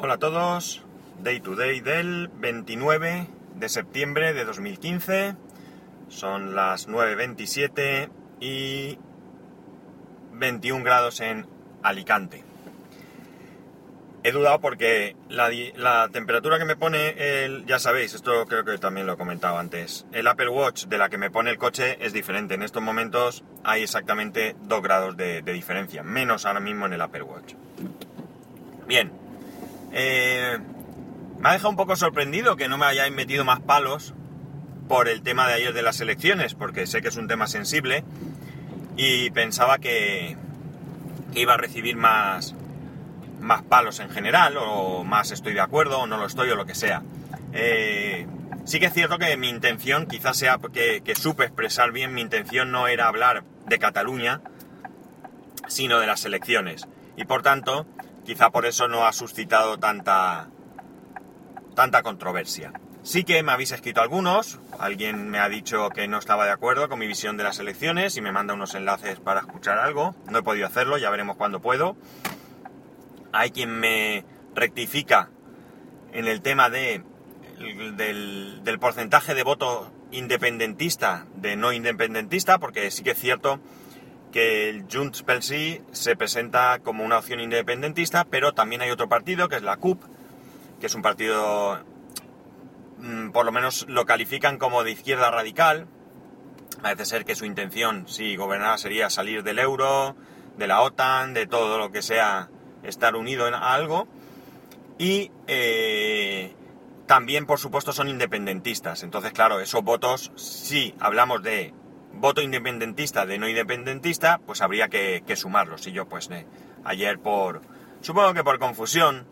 Hola a todos, Day to Day del 29 de septiembre de 2015. Son las 9.27 y 21 grados en Alicante. He dudado porque la, la temperatura que me pone el... Ya sabéis, esto creo que también lo he comentado antes. El Apple Watch de la que me pone el coche es diferente. En estos momentos hay exactamente 2 grados de diferencia. Menos ahora mismo en el Apple Watch. Bien. Eh, me ha dejado un poco sorprendido que no me hayáis metido más palos por el tema de ayer de las elecciones, porque sé que es un tema sensible y pensaba que, iba a recibir más, más palos en general, o más estoy de acuerdo, o no lo estoy, o lo que sea. Eh, sí que es cierto que mi intención, quizás sea que, que supe expresar bien, mi intención no era hablar de Cataluña, sino de las elecciones. Y por tanto, quizá por eso no ha suscitado tanta, tanta controversia. Sí que me habéis escrito algunos, alguien me ha dicho que no estaba de acuerdo con mi visión de las elecciones y me manda unos enlaces para escuchar algo. No he podido hacerlo, ya veremos cuándo puedo. Hay quien me rectifica en el tema de, del, del porcentaje de voto independentista de no independentista, porque sí que es cierto que el Junts pel Sí se presenta como una opción independentista, pero también hay otro partido que es la CUP, que es un partido, mm, por lo menos lo califican como de izquierda radical. Parece ser que su intención, si gobernara, sería salir del euro, de la OTAN, de todo lo que sea estar unido en algo. Y eh, también, por supuesto, son independentistas. Entonces, claro, esos votos, si hablamos de voto independentista de no independentista, pues habría que, que sumarlos. Y yo, pues, ayer por, supongo que por confusión,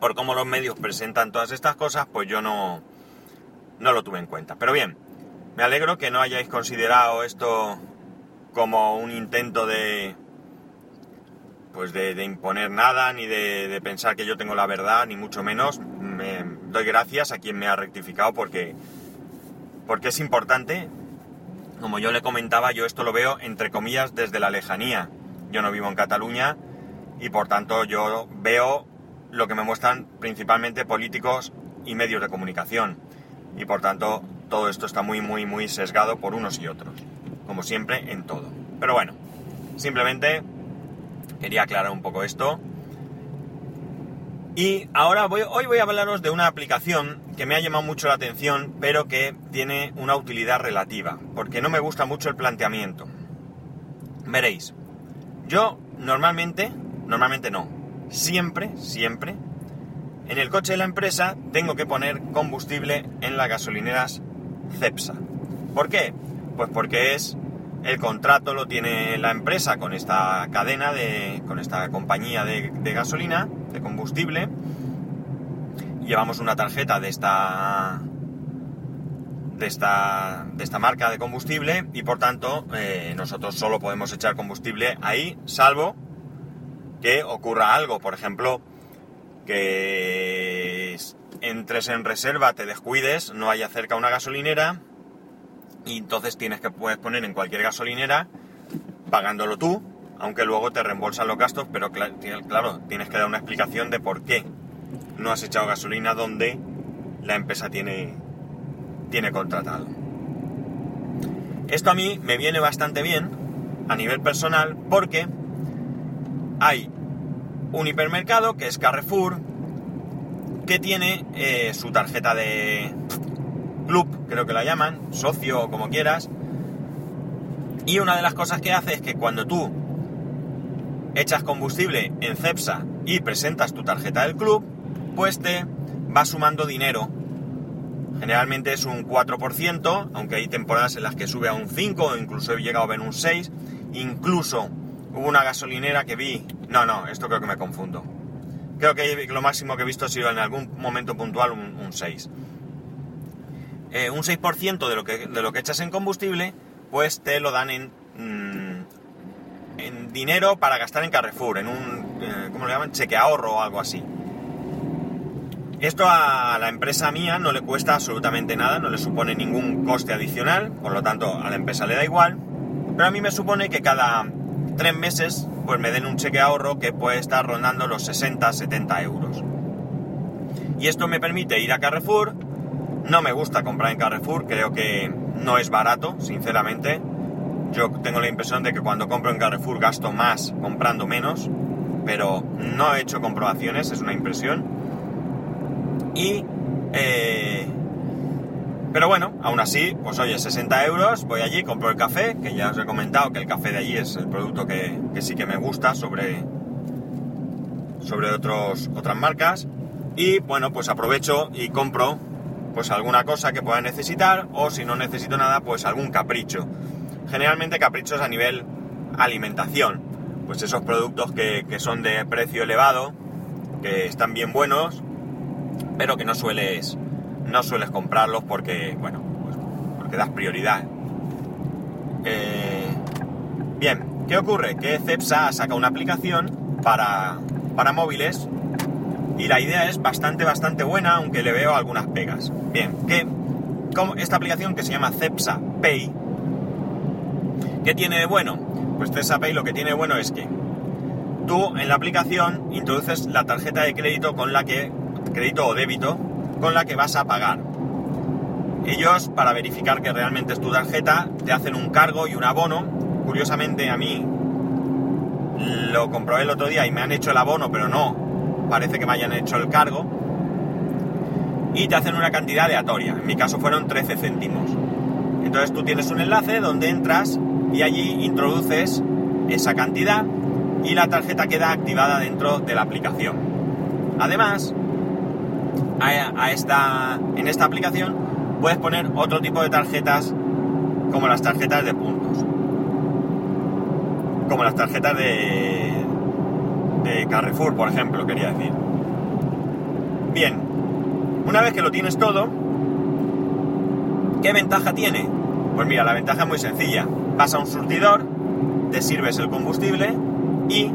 por cómo los medios presentan todas estas cosas, pues yo no, no lo tuve en cuenta. Pero bien, me alegro que no hayáis considerado esto como un intento de, pues de, de imponer nada, ni de, pensar que yo tengo la verdad, ni mucho menos. Me doy gracias a quien me ha rectificado porque, porque es importante como yo le comentaba, yo esto lo veo entre comillas desde la lejanía. Yo no vivo en Cataluña y por tanto yo veo lo que me muestran principalmente políticos y medios de comunicación. Y por tanto todo esto está muy, muy, muy sesgado por unos y otros. Como siempre en todo. Pero bueno, simplemente quería aclarar un poco esto. Y ahora voy, hoy voy a hablaros de una aplicación que me ha llamado mucho la atención, pero que tiene una utilidad relativa, porque no me gusta mucho el planteamiento. Veréis, yo normalmente, normalmente no, siempre, siempre, en el coche de la empresa tengo que poner combustible en las gasolineras CEPSA. ¿Por qué? Pues porque es el contrato lo tiene la empresa con esta cadena de. con esta compañía de, de gasolina, de combustible. Llevamos una tarjeta de esta. de esta. de esta marca de combustible. Y por tanto, eh, nosotros solo podemos echar combustible ahí, salvo que ocurra algo. Por ejemplo, que entres en reserva, te descuides, no haya cerca una gasolinera y entonces tienes que puedes poner en cualquier gasolinera pagándolo tú, aunque luego te reembolsan los gastos, pero claro, tienes que dar una explicación de por qué no has echado gasolina donde la empresa tiene, tiene contratado. Esto a mí me viene bastante bien a nivel personal porque hay un hipermercado que es Carrefour que tiene eh, su tarjeta de club, creo que la llaman, socio o como quieras. Y una de las cosas que hace es que cuando tú echas combustible en Cepsa y presentas tu tarjeta del club, pues te va sumando dinero. Generalmente es un 4%, aunque hay temporadas en las que sube a un 5 o incluso he llegado a ver un 6. Incluso hubo una gasolinera que vi... No, no, esto creo que me confundo. Creo que lo máximo que he visto ha sido en algún momento puntual un, un 6 eh, un 6% de lo, que, de lo que echas en combustible, pues te lo dan en, mm, en dinero para gastar en Carrefour, en un, eh, ¿cómo lo llaman? Cheque ahorro o algo así. Esto a la empresa mía no le cuesta absolutamente nada, no le supone ningún coste adicional, por lo tanto a la empresa le da igual, pero a mí me supone que cada tres meses pues me den un cheque ahorro que puede estar rondando los 60-70 euros. Y esto me permite ir a Carrefour. No me gusta comprar en Carrefour, creo que no es barato, sinceramente. Yo tengo la impresión de que cuando compro en Carrefour gasto más comprando menos, pero no he hecho comprobaciones, es una impresión. Eh, pero bueno, aún así, pues oye, 60 euros, voy allí, compro el café, que ya os he comentado que el café de allí es el producto que, sí que me gusta sobre, sobre otros, otras marcas. Y bueno, pues aprovecho y compro pues alguna cosa que pueda necesitar o si no necesito nada, pues algún capricho. Generalmente caprichos a nivel alimentación. Pues esos productos que son de precio elevado, que están bien buenos, pero que no sueles no sueles comprarlos porque, bueno, pues porque das prioridad. Eh, bien, ¿qué ocurre? Que Cepsa saca una aplicación para, para móviles y la idea es bastante, bastante buena, aunque le veo algunas pegas. Bien, que esta aplicación que se llama Cepsa Pay, ¿qué tiene de bueno? Pues Cepsa Pay lo que tiene de bueno es que tú en la aplicación introduces la tarjeta de crédito con la que, crédito o débito, con la que vas a pagar. Ellos, para verificar que realmente es tu tarjeta, te hacen un cargo y un abono. Curiosamente, a mí lo comprobé el otro día y me han hecho el abono, pero no parece que me hayan hecho el cargo. Y te hacen una cantidad aleatoria. En mi caso fueron 13 céntimos. Entonces tú tienes un enlace donde entras y allí introduces esa cantidad y la tarjeta queda activada dentro de la aplicación. Además, a, esta, en esta aplicación puedes poner otro tipo de tarjetas como las tarjetas de puntos. Como las tarjetas de, de Carrefour, por ejemplo, quería decir. Bien, una vez que lo tienes todo, ¿qué ventaja tiene? Pues mira, la ventaja es muy sencilla. Vas a un surtidor, te sirves el combustible y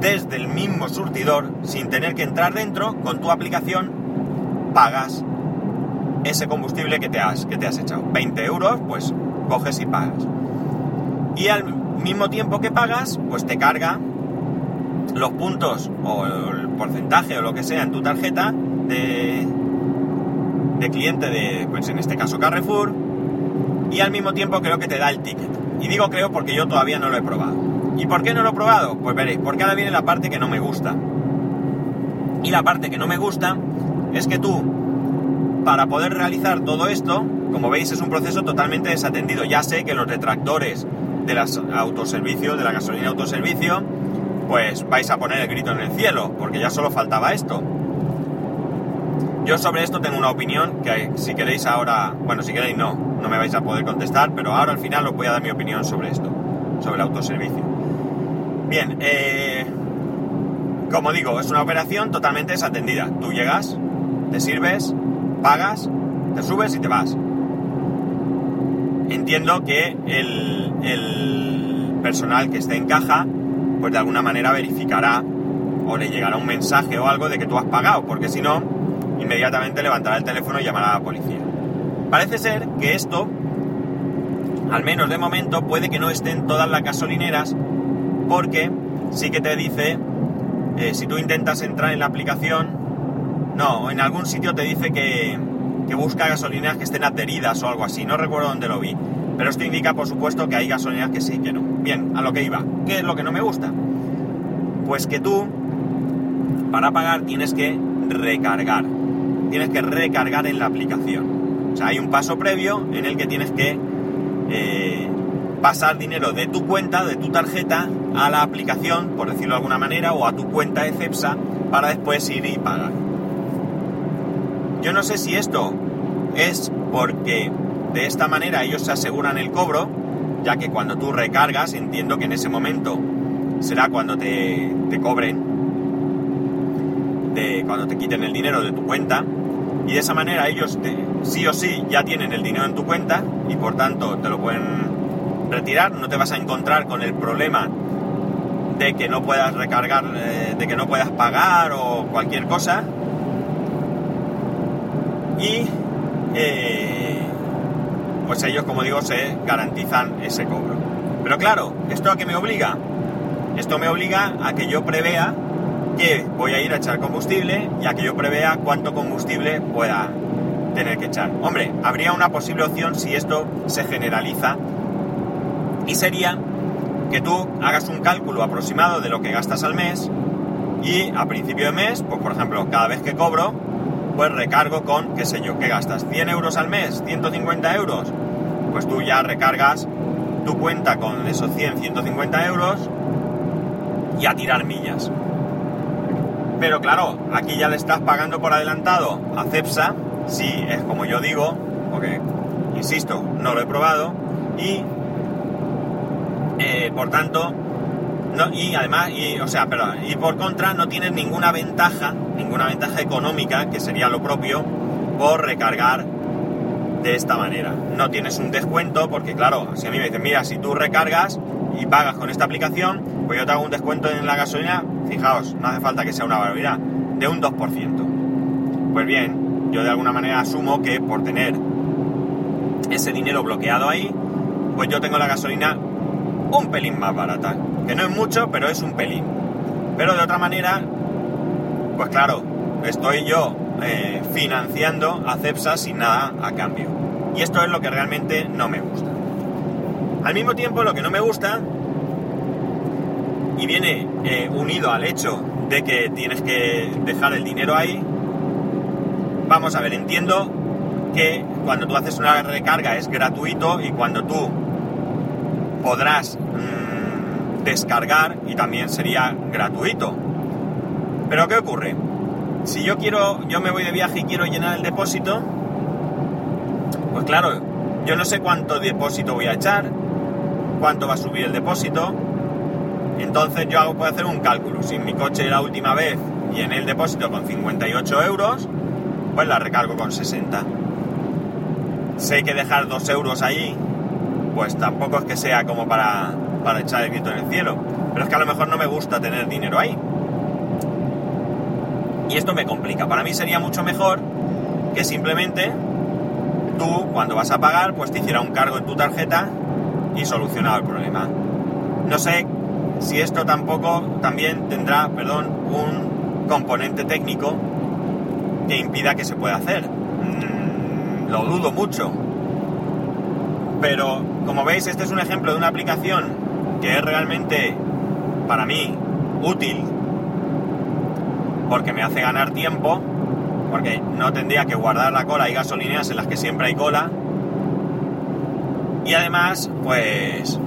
desde el mismo surtidor, sin tener que entrar dentro, con tu aplicación pagas ese combustible que te has, que te has echado. 20 euros, pues coges y pagas. Y al mismo tiempo que pagas, pues te carga los puntos o el porcentaje o lo que sea en tu tarjeta de, de cliente de, pues en este caso Carrefour, y al mismo tiempo creo que te da el ticket. Y digo creo porque yo todavía no lo he probado. ¿Y por qué no lo he probado? Pues veréis, porque ahora viene la parte que no me gusta. Y la parte que no me gusta es que tú, para poder realizar todo esto, como veis es un proceso totalmente desatendido. Ya sé que los detractores de las autoservicios, de la gasolina autoservicio, pues vais a poner el grito en el cielo, porque ya solo faltaba esto. Yo sobre esto tengo una opinión que si queréis ahora, bueno, si queréis no, no me vais a poder contestar, pero ahora al final os voy a dar mi opinión sobre esto, sobre el autoservicio. Bien, eh, como digo, es una operación totalmente desatendida. Tú llegas, te sirves, pagas, te subes y te vas. Entiendo que el, el personal que esté en caja, pues de alguna manera verificará o le llegará un mensaje o algo de que tú has pagado, porque si no, inmediatamente levantará el teléfono y llamará a la policía. Parece ser que esto, al menos de momento, puede que no estén todas las gasolineras porque sí que te dice, eh, si tú intentas entrar en la aplicación, no, en algún sitio te dice que, que busca gasolineras que estén adheridas o algo así, no recuerdo dónde lo vi. Pero esto indica, por supuesto, que hay gasolineras que sí, que no. Bien, a lo que iba. ¿Qué es lo que no me gusta? Pues que tú, para pagar, tienes que recargar. Tienes que recargar en la aplicación. O sea, hay un paso previo en el que tienes que eh, pasar dinero de tu cuenta, de tu tarjeta, a la aplicación, por decirlo de alguna manera, o a tu cuenta de CEPSA para después ir y pagar. Yo no sé si esto es porque de esta manera ellos se aseguran el cobro, ya que cuando tú recargas, entiendo que en ese momento será cuando te, te cobren, de, cuando te quiten el dinero de tu cuenta, y de esa manera ellos sí o sí ya tienen el dinero en tu cuenta y por tanto te lo pueden retirar, no te vas a encontrar con el problema de que no puedas recargar, eh, de que no puedas pagar o cualquier cosa. Y eh, pues ellos, como digo, se garantizan ese cobro. Pero claro, ¿esto a qué me obliga? Esto me obliga a que yo prevea que voy a ir a echar combustible y a que yo prevea cuánto combustible pueda tener que echar. Hombre, habría una posible opción si esto se generaliza sería que tú hagas un cálculo aproximado de lo que gastas al mes y a principio de mes, pues por ejemplo, cada vez que cobro, pues recargo con, qué sé yo, ¿qué gastas? ¿100 euros al mes? ¿150 euros? Pues tú ya recargas tu cuenta con esos 100, 150 euros y a tirar millas. Pero claro, aquí ya le estás pagando por adelantado a Cepsa, si es como yo digo, porque, insisto, no lo he probado, y eh, por tanto, y además, y, o sea, pero, y por contra no tienes ninguna ventaja, ninguna ventaja económica, que sería lo propio, por recargar de esta manera. No tienes un descuento, porque claro, si a mí me dicen, mira, si tú recargas y pagas con esta aplicación, pues yo te hago un descuento en la gasolina, fijaos, no hace falta que sea una barbaridad, de un 2%. Pues bien, yo de alguna manera asumo que por tener ese dinero bloqueado ahí, pues yo tengo la gasolina un pelín más barata. Que no es mucho, pero es un pelín. Pero de otra manera, pues claro, estoy yo eh, financiando a Cepsa sin nada a cambio. Y esto es lo que realmente no me gusta. Al mismo tiempo, lo que no me gusta, y viene eh, unido al hecho de que tienes que dejar el dinero ahí, vamos a ver, entiendo que cuando tú haces una recarga es gratuito y cuando tú podrás mmm, descargar y también sería gratuito. Pero ¿qué ocurre? Si yo quiero, yo me voy de viaje y quiero llenar el depósito, pues claro, yo no sé cuánto depósito voy a echar, cuánto va a subir el depósito, entonces yo hago, puedo hacer un cálculo. Si mi coche la última vez en el depósito con 58 euros, pues la recargo con 60. Sé que dejar 2 euros ahí pues tampoco es que sea como para, para echar el grito en el cielo. Pero es que a lo mejor no me gusta tener dinero ahí. Y esto me complica. Para mí sería mucho mejor que simplemente tú, cuando vas a pagar, pues te hiciera un cargo en tu tarjeta y solucionado el problema. No sé si esto tampoco también tendrá, perdón, un componente técnico que impida que se pueda hacer. Mm, lo dudo mucho. Pero como veis, este es un ejemplo de una aplicación que es realmente, para mí, útil, porque me hace ganar tiempo, porque no tendría que guardar la cola. Hay gasolineras en las que siempre hay cola. Y además, pues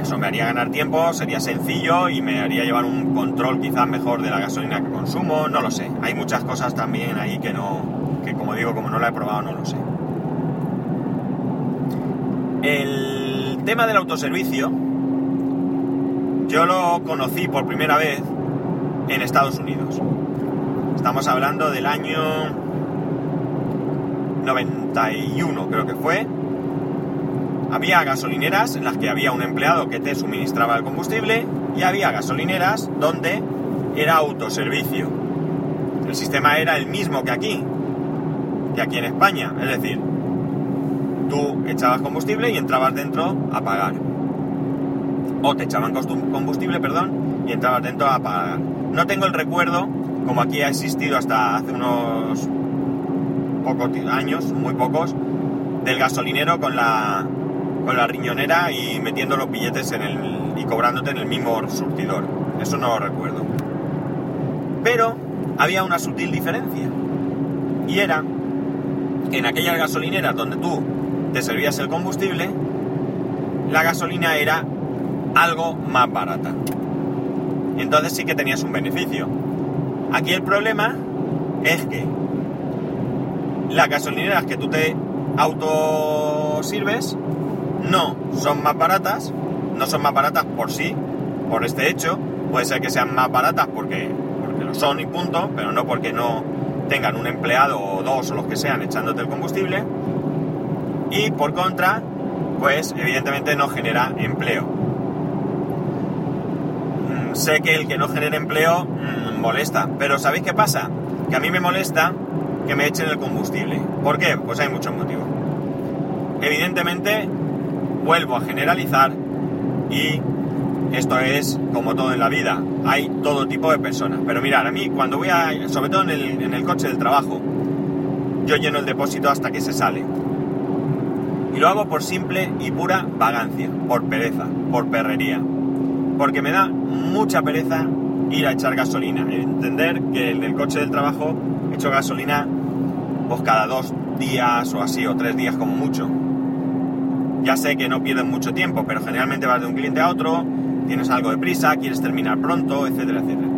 eso me haría ganar tiempo, sería sencillo y me haría llevar un control quizás mejor de la gasolina que consumo, no lo sé. Hay muchas cosas también ahí que no, que como digo, como no la he probado, no lo sé. El tema del autoservicio, yo lo conocí por primera vez en Estados Unidos. Estamos hablando del año 91, creo que fue. Había gasolineras en las que había un empleado que te suministraba el combustible y había gasolineras donde era autoservicio. El sistema era el mismo que aquí, que aquí en España. Es decir, tú echabas combustible y entrabas dentro a pagar. O te echaban combustible, perdón, y entrabas dentro a pagar. No tengo el recuerdo, como aquí ha existido hasta hace unos pocos años, muy pocos, del gasolinero con la, con la riñonera y metiendo los billetes en el, y cobrándote en el mismo surtidor. Eso no lo recuerdo. Pero había una sutil diferencia. Y era que en aquellas gasolineras donde tú te servías el combustible, la gasolina era algo más barata. Entonces sí que tenías un beneficio. Aquí el problema es que las gasolineras que tú te autosirves no son más baratas, no son más baratas por sí, por este hecho, puede ser que sean más baratas porque, porque lo son y punto, pero no porque no tengan un empleado o dos o los que sean echándote el combustible, y por contra, pues evidentemente no genera empleo. Mm, sé que el que no genera empleo mm, molesta, pero ¿sabéis qué pasa? Que a mí me molesta que me echen el combustible. ¿Por qué? Pues hay muchos motivos. Evidentemente, vuelvo a generalizar y esto es como todo en la vida, hay todo tipo de personas. Pero mirad, a mí cuando voy a, sobre todo en el coche del trabajo, yo lleno el depósito hasta que se sale. Y lo hago por simple y pura vagancia, por pereza, por perrería. Porque me da mucha pereza ir a echar gasolina. Entender que en el coche del trabajo echo gasolina pues cada dos días o así, o tres días como mucho. Ya sé que no pierden mucho tiempo, pero generalmente vas de un cliente a otro, tienes algo de prisa, quieres terminar pronto, etcétera, etcétera.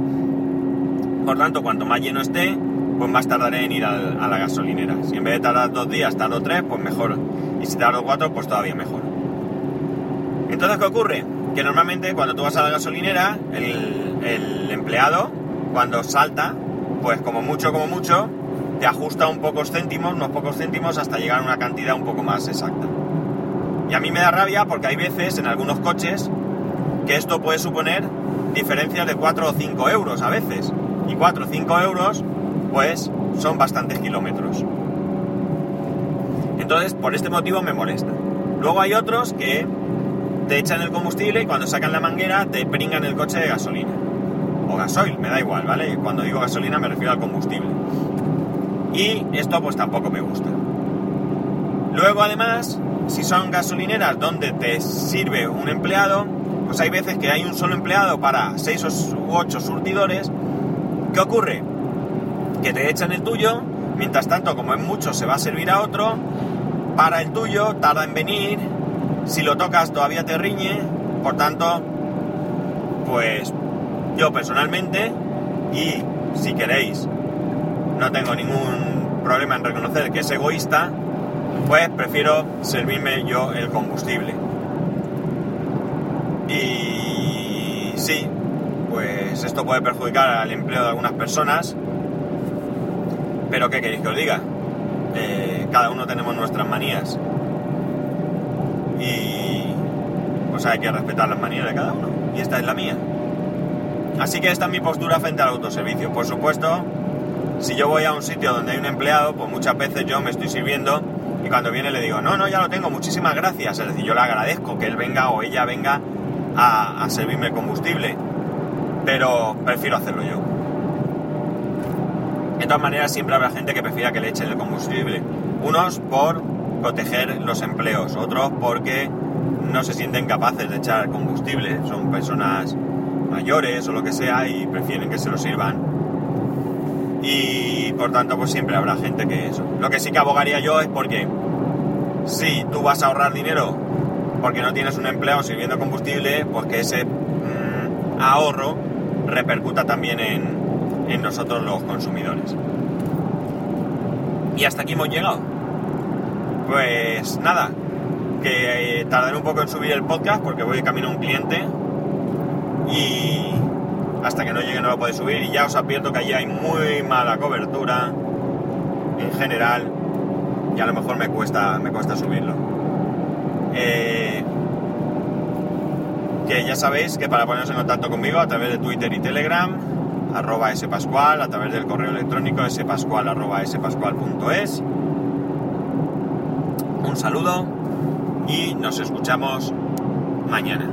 Por tanto, cuanto más lleno esté, pues más tardaré en ir a, la gasolinera. Si en vez de tardar dos días, tardo tres, pues mejor. Y si tardo cuatro, pues todavía mejor. Entonces, ¿qué ocurre? Que normalmente cuando tú vas a la gasolinera, el, el empleado, cuando salta, pues como mucho, como mucho, te ajusta un pocos céntimos, unos pocos céntimos, hasta llegar a una cantidad un poco más exacta. Y a mí me da rabia porque hay veces en algunos coches que esto puede suponer diferencias de 4 o 5 euros a veces. Y 4 o 5 euros, pues son bastantes kilómetros. Entonces, por este motivo me molesta. Luego hay otros que te echan el combustible y cuando sacan la manguera te pringan el coche de gasolina. O gasoil, me da igual, ¿vale? Cuando digo gasolina me refiero al combustible. Y esto pues tampoco me gusta. Luego además, si son gasolineras donde te sirve un empleado, pues hay veces que hay un solo empleado para 6 u 8 surtidores. ¿Qué ocurre? Que te echan el tuyo, mientras tanto como es mucho se va a servir a otro, para el tuyo, tarda en venir, si lo tocas todavía te riñe, por tanto, pues yo personalmente, y si queréis no tengo ningún problema en reconocer que es egoísta, pues prefiero servirme yo el combustible. Y sí, pues esto puede perjudicar al empleo de algunas personas, pero ¿qué queréis que os diga? Eh, cada uno tenemos nuestras manías y pues hay que respetar las manías de cada uno y esta es la mía. Así que esta es mi postura frente al autoservicio. Por supuesto, si yo voy a un sitio donde hay un empleado, pues muchas veces yo me estoy sirviendo y cuando viene le digo, no, no, ya lo tengo, muchísimas gracias. Es decir, yo le agradezco que él venga o ella venga a, servirme combustible, pero prefiero hacerlo yo. Todas maneras, siempre habrá gente que prefiera que le echen el combustible. Unos por proteger los empleos, otros porque no se sienten capaces de echar combustible, son personas mayores o lo que sea y prefieren que se lo sirvan y por tanto pues siempre habrá gente que eso. Lo que sí que abogaría yo es porque si tú vas a ahorrar dinero porque no tienes un empleado sirviendo combustible, pues que ese mm, ahorro repercuta también en, nosotros los consumidores. Y hasta aquí hemos llegado. Pues nada, que eh, tardaré un poco en subir el podcast porque voy camino a un cliente y hasta que no llegue no lo puede subir y ya os advierto que allí hay muy mala cobertura en general y a lo mejor me cuesta, me cuesta subirlo. Eh, que ya sabéis que para poneros en contacto conmigo a través de Twitter y Telegram, arroba spascual, a través del correo electrónico spascual arroba spascual.es. Un saludo y nos escuchamos mañana.